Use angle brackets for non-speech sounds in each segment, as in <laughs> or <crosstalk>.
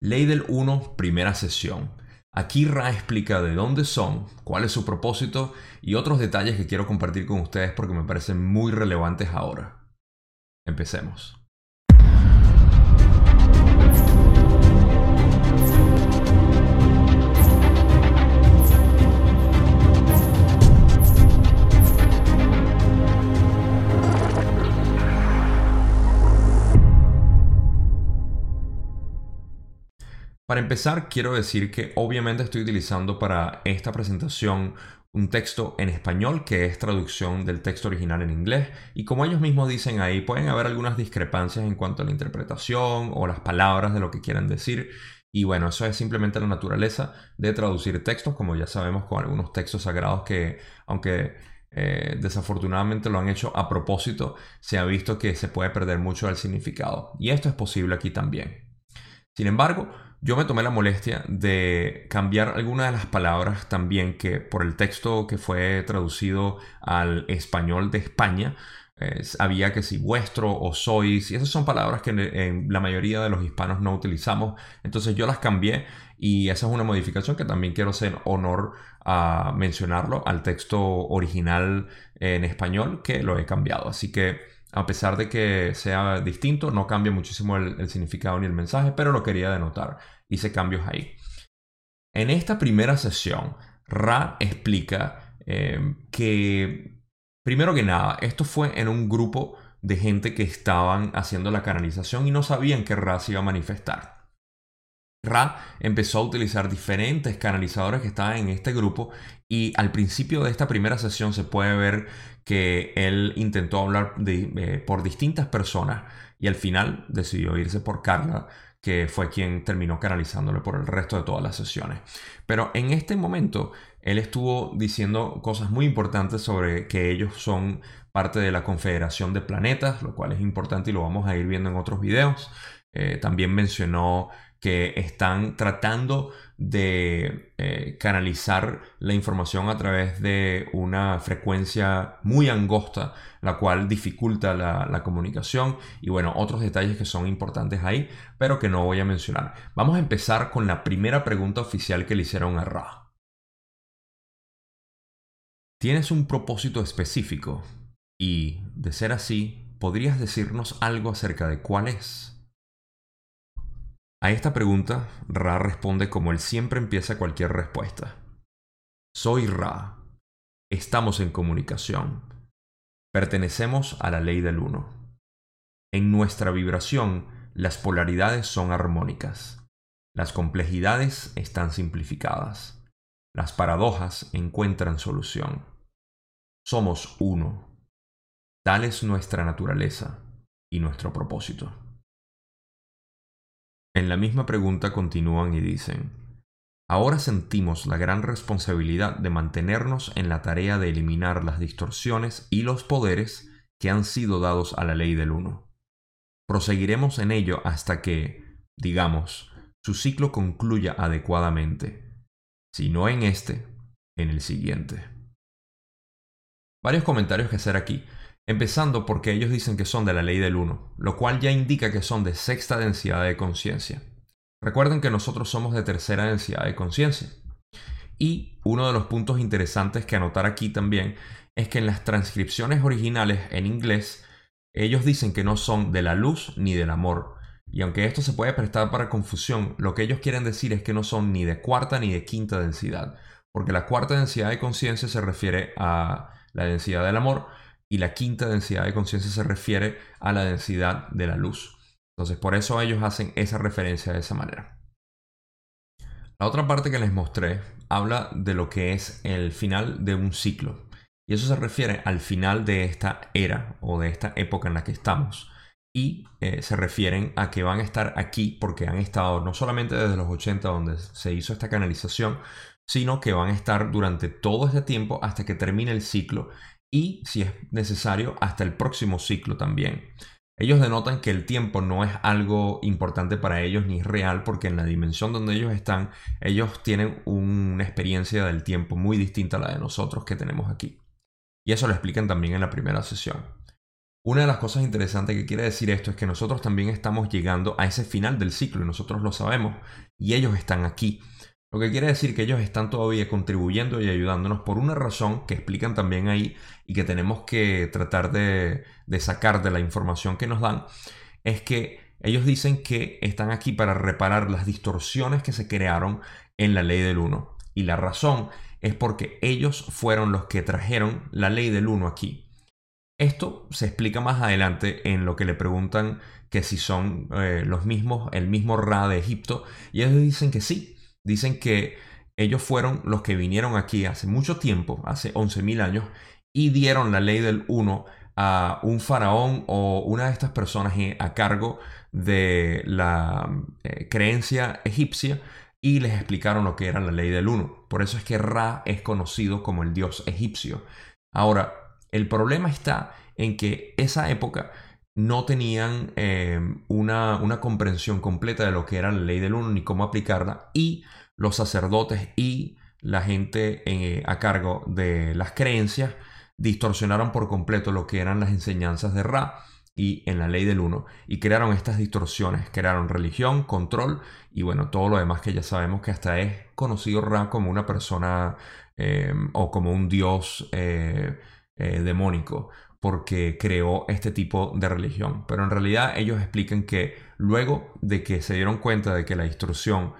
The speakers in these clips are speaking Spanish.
Ley del 1, primera sesión. Aquí Ra explica de dónde son, cuál es su propósito y otros detalles que quiero compartir con ustedes porque me parecen muy relevantes ahora. Empecemos. Para empezar, quiero decir que obviamente estoy utilizando para esta presentación un texto en español que es traducción del texto original en inglés. Y como ellos mismos dicen ahí pueden haber algunas discrepancias en cuanto a la interpretación o las palabras de lo que quieran decir. Y bueno, eso es simplemente la naturaleza de traducir textos como ya sabemos con algunos textos sagrados que aunque eh, desafortunadamente lo han hecho a propósito, se ha visto que se puede perder mucho del significado. Y esto es posible aquí también. Sin embargo, yo me tomé la molestia de cambiar algunas de las palabras también que por el texto que fue traducido al español de España, había que si vuestro o sois, y esas son palabras que la mayoría de los hispanos no utilizamos, entonces yo las cambié y esa es una modificación que también quiero hacer honor a mencionarlo al texto original en español que lo he cambiado, así que a pesar de que sea distinto, no cambia muchísimo el, significado ni el mensaje, pero lo quería denotar. Hice cambios ahí. En esta primera sesión, Ra explica eh, que, primero que nada, esto fue en un grupo de gente que estaban haciendo la canalización y no sabían que Ra se iba a manifestar. Ra empezó a utilizar diferentes canalizadores que estaban en este grupo y al principio de esta primera sesión se puede ver que él intentó hablar eh, por distintas personas y al final decidió irse por Carla, que fue quien terminó canalizándole por el resto de todas las sesiones. Pero en este momento él estuvo diciendo cosas muy importantes sobre que ellos son parte de la Confederación de Planetas, lo cual es importante y lo vamos a ir viendo en otros videos. Eh, también mencionó que están tratando de eh, canalizar la información a través de una frecuencia muy angosta, la cual dificulta la, la, comunicación y bueno, otros detalles que son importantes ahí, pero que no voy a mencionar. Vamos a empezar con la primera pregunta oficial que le hicieron a Ra. ¿Tienes un propósito específico? Y, de ser así, ¿podrías decirnos algo acerca de cuál es? A esta pregunta, Ra responde como él siempre empieza cualquier respuesta. Soy Ra. Estamos en comunicación. Pertenecemos a la ley del uno. En nuestra vibración, las polaridades son armónicas. Las complejidades están simplificadas. Las paradojas encuentran solución. Somos uno. Tal es nuestra naturaleza y nuestro propósito. En la misma pregunta continúan y dicen, Ahora sentimos la gran responsabilidad de mantenernos en la tarea de eliminar las distorsiones y los poderes que han sido dados a la ley del uno. Proseguiremos en ello hasta que, digamos, su ciclo concluya adecuadamente, si no en este, en el siguiente. Varios comentarios que hacer aquí. Empezando porque ellos dicen que son de la ley del 1, lo cual ya indica que son de sexta densidad de conciencia. Recuerden que nosotros somos de tercera densidad de conciencia. Y uno de los puntos interesantes que anotar aquí también es que en las transcripciones originales en inglés, ellos dicen que no son de la luz ni del amor. Y aunque esto se puede prestar para confusión, lo que ellos quieren decir es que no son ni de cuarta ni de quinta densidad. Porque la cuarta densidad de conciencia se refiere a la densidad del amor y la quinta densidad de conciencia se refiere a la densidad de la luz. Entonces por eso ellos hacen esa referencia de esa manera. La otra parte que les mostré habla de lo que es el final de un ciclo. Y eso se refiere al final de esta era o de esta época en la que estamos. Y eh, se refieren a que van a estar aquí porque han estado no solamente desde los 80 donde se hizo esta canalización, sino que van a estar durante todo este tiempo hasta que termine el ciclo y, si es necesario, hasta el próximo ciclo también. Ellos denotan que el tiempo no es algo importante para ellos ni es real porque en la dimensión donde ellos están, ellos tienen una experiencia del tiempo muy distinta a la de nosotros que tenemos aquí. Y eso lo explican también en la primera sesión. Una de las cosas interesantes que quiere decir esto es que nosotros también estamos llegando a ese final del ciclo y nosotros lo sabemos y ellos están aquí. Lo que quiere decir que ellos están todavía contribuyendo y ayudándonos por una razón que explican también ahí y que tenemos que tratar de, sacar de la información que nos dan, es que ellos dicen que están aquí para reparar las distorsiones que se crearon en la ley del 1. Y la razón es porque ellos fueron los que trajeron la ley del 1 aquí. Esto se explica más adelante en lo que le preguntan que si son eh, los mismos, el mismo Ra de Egipto, y ellos dicen que sí, Dicen que ellos fueron los que vinieron aquí hace mucho tiempo, hace 11.000 años, y dieron la ley del uno a un faraón o una de estas personas a cargo de la eh, creencia egipcia y les explicaron lo que era la ley del uno. Por eso es que Ra es conocido como el dios egipcio. Ahora, el problema está en que esa época no tenían eh, una, una, comprensión completa de lo que era la ley del uno ni cómo aplicarla y los sacerdotes y la gente eh, a cargo de las creencias distorsionaron por completo lo que eran las enseñanzas de Ra y en la ley del uno y crearon estas distorsiones, crearon religión, control y bueno, todo lo demás que ya sabemos que hasta es conocido Ra como una persona eh, o como un dios eh, demónico porque creó este tipo de religión. Pero en realidad ellos explican que luego de que se dieron cuenta de que la distorsión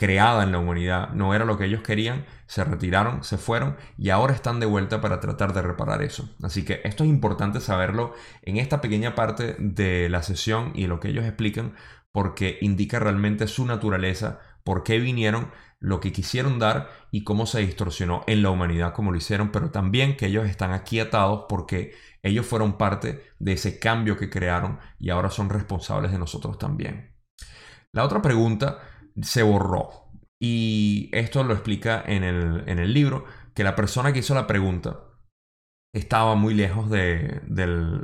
creada en la humanidad no era lo que ellos querían, se retiraron, se fueron y ahora están de vuelta para tratar de reparar eso. Así que esto es importante saberlo en esta pequeña parte de la sesión y lo que ellos explican porque indica realmente su naturaleza, por qué vinieron, lo que quisieron dar y cómo se distorsionó en la humanidad como lo hicieron, pero también que ellos están aquí atados porque ellos fueron parte de ese cambio que crearon y ahora son responsables de nosotros también. La otra pregunta se borró. Y esto lo explica en el, libro, que la persona que hizo la pregunta estaba muy lejos del,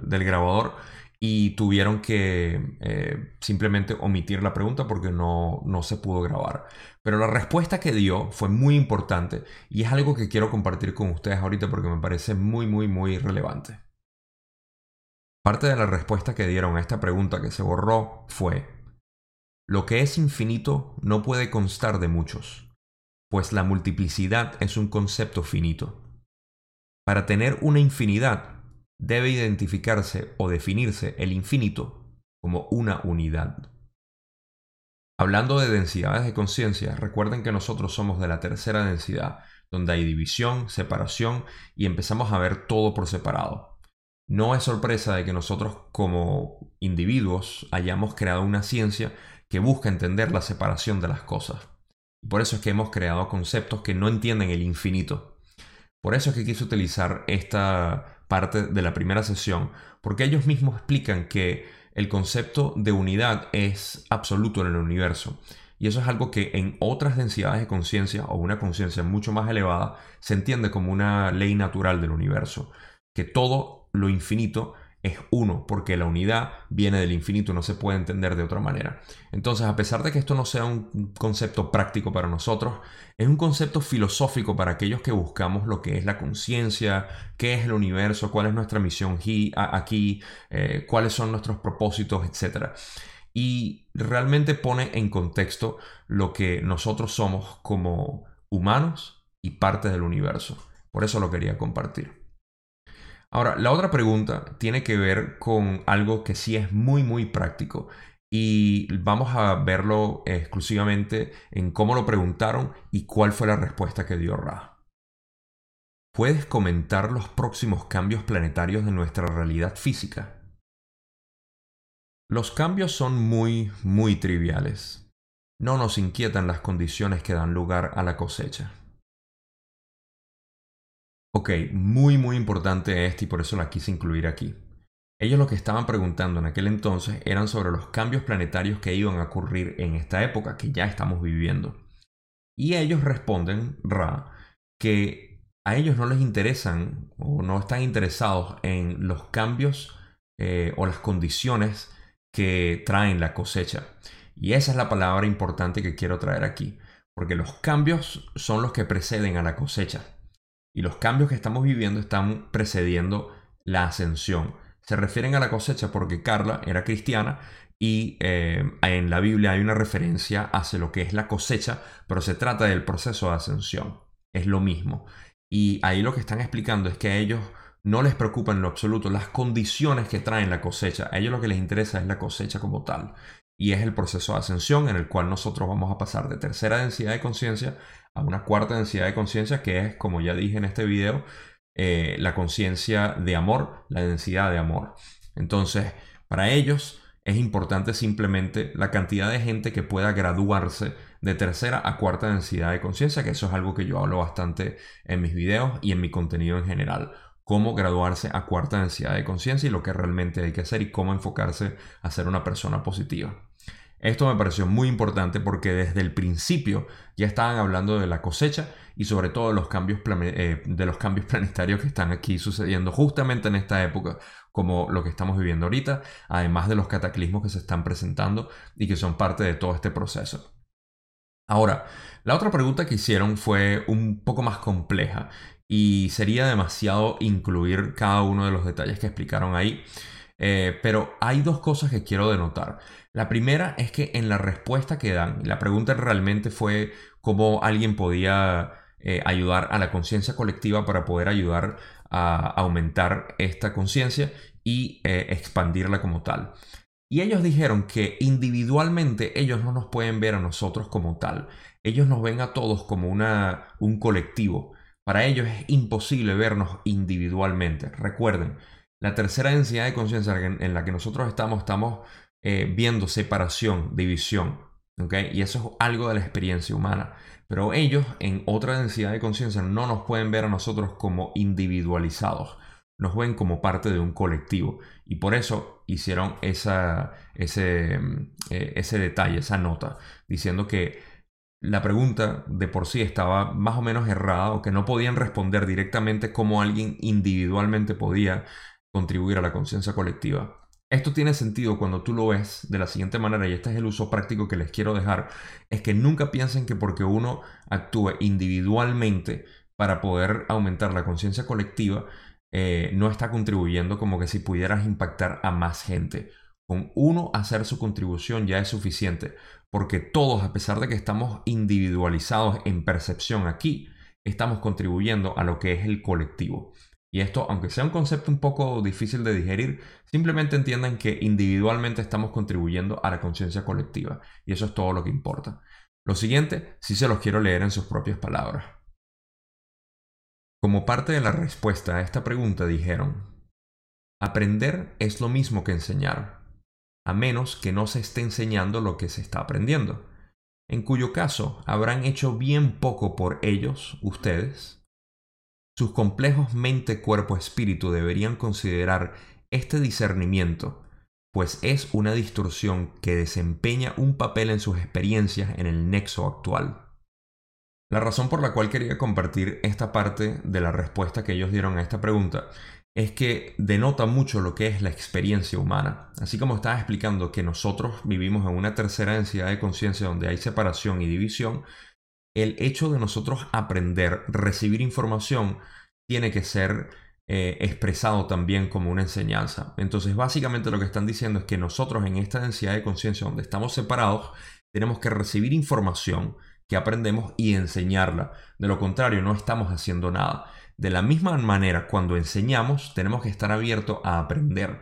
grabador y tuvieron que eh, simplemente omitir la pregunta porque no, no se pudo grabar. Pero la respuesta que dio fue muy importante y es algo que quiero compartir con ustedes ahorita porque me parece muy, muy, muy relevante. Parte de la respuesta que dieron a esta pregunta que se borró fue, lo que es infinito no puede constar de muchos, pues la multiplicidad es un concepto finito. Para tener una infinidad, debe identificarse o definirse el infinito como una unidad. Hablando de densidades de conciencia, recuerden que nosotros somos de la tercera densidad, donde hay división, separación y empezamos a ver todo por separado. No es sorpresa de que nosotros como individuos hayamos creado una ciencia que busca entender la separación de las cosas. Por eso es que hemos creado conceptos que no entienden el infinito. Por eso es que quise utilizar esta parte de la primera sesión, porque ellos mismos explican que el concepto de unidad es absoluto en el universo. Y eso es algo que en otras densidades de conciencia o una conciencia mucho más elevada se entiende como una ley natural del universo, que todo lo infinito es uno, porque la unidad viene del infinito, no se puede entender de otra manera. Entonces, a pesar de que esto no sea un concepto práctico para nosotros, es un concepto filosófico para aquellos que buscamos lo que es la conciencia, qué es el universo, cuál es nuestra misión aquí, eh, cuáles son nuestros propósitos, etc. Y realmente pone en contexto lo que nosotros somos como humanos y parte del universo. Por eso lo quería compartir. Ahora, la otra pregunta tiene que ver con algo que sí es muy, muy práctico y vamos a verlo exclusivamente en cómo lo preguntaron y cuál fue la respuesta que dio Ra. ¿Puedes comentar los próximos cambios planetarios de nuestra realidad física? Los cambios son muy, muy triviales. No nos inquietan las condiciones que dan lugar a la cosecha. Ok, muy muy importante este y por eso la quise incluir aquí. Ellos lo que estaban preguntando en aquel entonces eran sobre los cambios planetarios que iban a ocurrir en esta época que ya estamos viviendo. Y ellos responden, Ra, que a ellos no les interesan o no están interesados en los cambios eh, o las condiciones que traen la cosecha. Y esa es la palabra importante que quiero traer aquí, porque los cambios son los que preceden a la cosecha. Y los cambios que estamos viviendo están precediendo la ascensión. Se refieren a la cosecha porque Carla era cristiana y eh, en la Biblia hay una referencia hacia lo que es la cosecha, pero se trata del proceso de ascensión. Es lo mismo. Y ahí lo que están explicando es que a ellos no les preocupan en lo absoluto las condiciones que traen la cosecha. A ellos lo que les interesa es la cosecha como tal. Y es el proceso de ascensión en el cual nosotros vamos a pasar de tercera densidad de conciencia a una cuarta densidad de conciencia, que es, como ya dije en este video, eh, la conciencia de amor, la densidad de amor. Entonces, para ellos es importante simplemente la cantidad de gente que pueda graduarse de tercera a cuarta densidad de conciencia, que eso es algo que yo hablo bastante en mis videos y en mi contenido en general. Cómo graduarse a cuarta densidad de conciencia y lo que realmente hay que hacer y cómo enfocarse a ser una persona positiva. Esto me pareció muy importante porque desde el principio ya estaban hablando de la cosecha y sobre todo de los cambios, eh, de los cambios <laughs> planetarios que están aquí sucediendo justamente en esta época, como lo que estamos viviendo ahorita, además de los cataclismos que se están presentando y que son parte de todo este proceso. Ahora, la otra pregunta que hicieron fue un poco más compleja y sería demasiado incluir cada uno de los detalles que explicaron ahí. Eh, pero hay dos cosas que quiero denotar. La primera es que en la respuesta que dan, la pregunta realmente fue cómo alguien podía eh, ayudar a la conciencia colectiva para poder ayudar a aumentar esta conciencia y eh, expandirla como tal. Y ellos dijeron que individualmente ellos no nos pueden ver a nosotros como tal. Ellos nos ven a todos como una, un colectivo. Para ellos es imposible vernos individualmente. Recuerden, la tercera densidad de conciencia en la que nosotros estamos, estamos eh, viendo separación, división. Y eso es algo de la experiencia humana. Pero ellos en otra densidad de conciencia no nos pueden ver a nosotros como individualizados. Nos ven como parte de un colectivo. Y por eso hicieron ese, eh, ese detalle, esa nota, diciendo que la pregunta de por sí estaba más o menos errada o que no podían responder directamente cómo alguien individualmente podía contribuir a la conciencia colectiva. Esto tiene sentido cuando tú lo ves de la siguiente manera, y este es el uso práctico que les quiero dejar, es que nunca piensen que porque uno actúe individualmente para poder aumentar la conciencia colectiva, eh, no está contribuyendo como que si pudieras impactar a más gente. Con uno hacer su contribución ya es suficiente, porque todos, a pesar de que estamos individualizados en percepción aquí, estamos contribuyendo a lo que es el colectivo. Y esto, aunque sea un concepto un poco difícil de digerir, simplemente entiendan que individualmente estamos contribuyendo a la conciencia colectiva. Y eso es todo lo que importa. Lo siguiente, sí se los quiero leer en sus propias palabras. Como parte de la respuesta a esta pregunta dijeron, aprender es lo mismo que enseñar, a menos que no se esté enseñando lo que se está aprendiendo, en cuyo caso habrán hecho bien poco por ellos, ustedes, sus complejos mente, cuerpo, espíritu deberían considerar este discernimiento, pues es una distorsión que desempeña un papel en sus experiencias en el nexo actual. La razón por la cual quería compartir esta parte de la respuesta que ellos dieron a esta pregunta es que denota mucho lo que es la experiencia humana. Así como estaba explicando que nosotros vivimos en una tercera densidad de conciencia donde hay separación y división, el hecho de nosotros aprender, recibir información, tiene que ser eh, expresado también como una enseñanza. Entonces, básicamente lo que están diciendo es que nosotros en esta densidad de conciencia donde estamos separados, tenemos que recibir información que aprendemos y enseñarla. De lo contrario, no estamos haciendo nada. De la misma manera, cuando enseñamos, tenemos que estar abiertos a aprender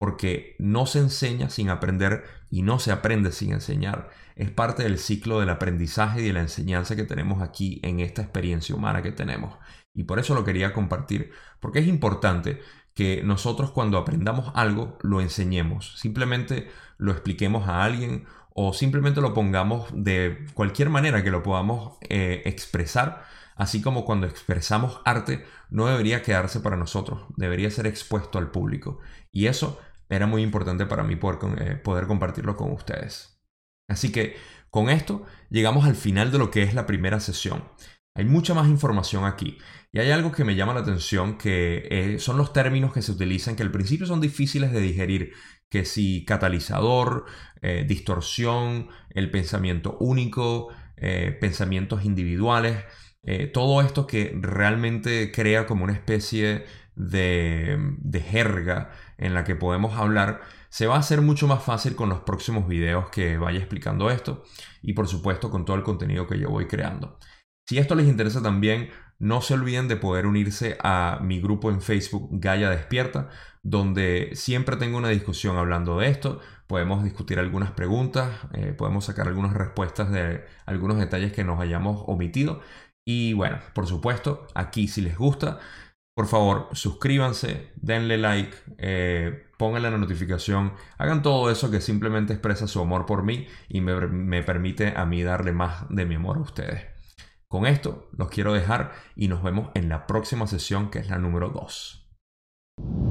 porque no se enseña sin aprender y no se aprende sin enseñar. Es parte del ciclo del aprendizaje y de la enseñanza que tenemos aquí en esta experiencia humana que tenemos. Y por eso lo quería compartir, porque es importante que nosotros cuando aprendamos algo lo enseñemos, simplemente lo expliquemos a alguien o simplemente lo pongamos de cualquier manera que lo podamos eh, expresar, así como cuando expresamos arte no debería quedarse para nosotros, debería ser expuesto al público. Y eso era muy importante para mí eh, poder, compartirlo con ustedes. Así que con esto llegamos al final de lo que es la primera sesión. Hay mucha más información aquí y hay algo que me llama la atención que eh, son los términos que se utilizan que al principio son difíciles de digerir, que si catalizador, eh, distorsión, el pensamiento único, pensamientos individuales, todo esto que realmente crea como una especie de, de jerga en la que podemos hablar, se va a hacer mucho más fácil con los próximos videos que vaya explicando esto y por supuesto con todo el contenido que yo voy creando. Si esto les interesa también, no se olviden de poder unirse a mi grupo en Facebook Gaia Despierta, donde siempre tengo una discusión hablando de esto. Podemos discutir algunas preguntas, eh, podemos sacar algunas respuestas de algunos detalles que nos hayamos omitido. Y bueno, por supuesto, aquí si les gusta, por favor, suscríbanse, denle like, eh, pónganle la notificación, hagan todo eso que simplemente expresa su amor por mí y me, me permite a mí darle más de mi amor a ustedes. Con esto los quiero dejar y nos vemos en la próxima sesión que es la número 2.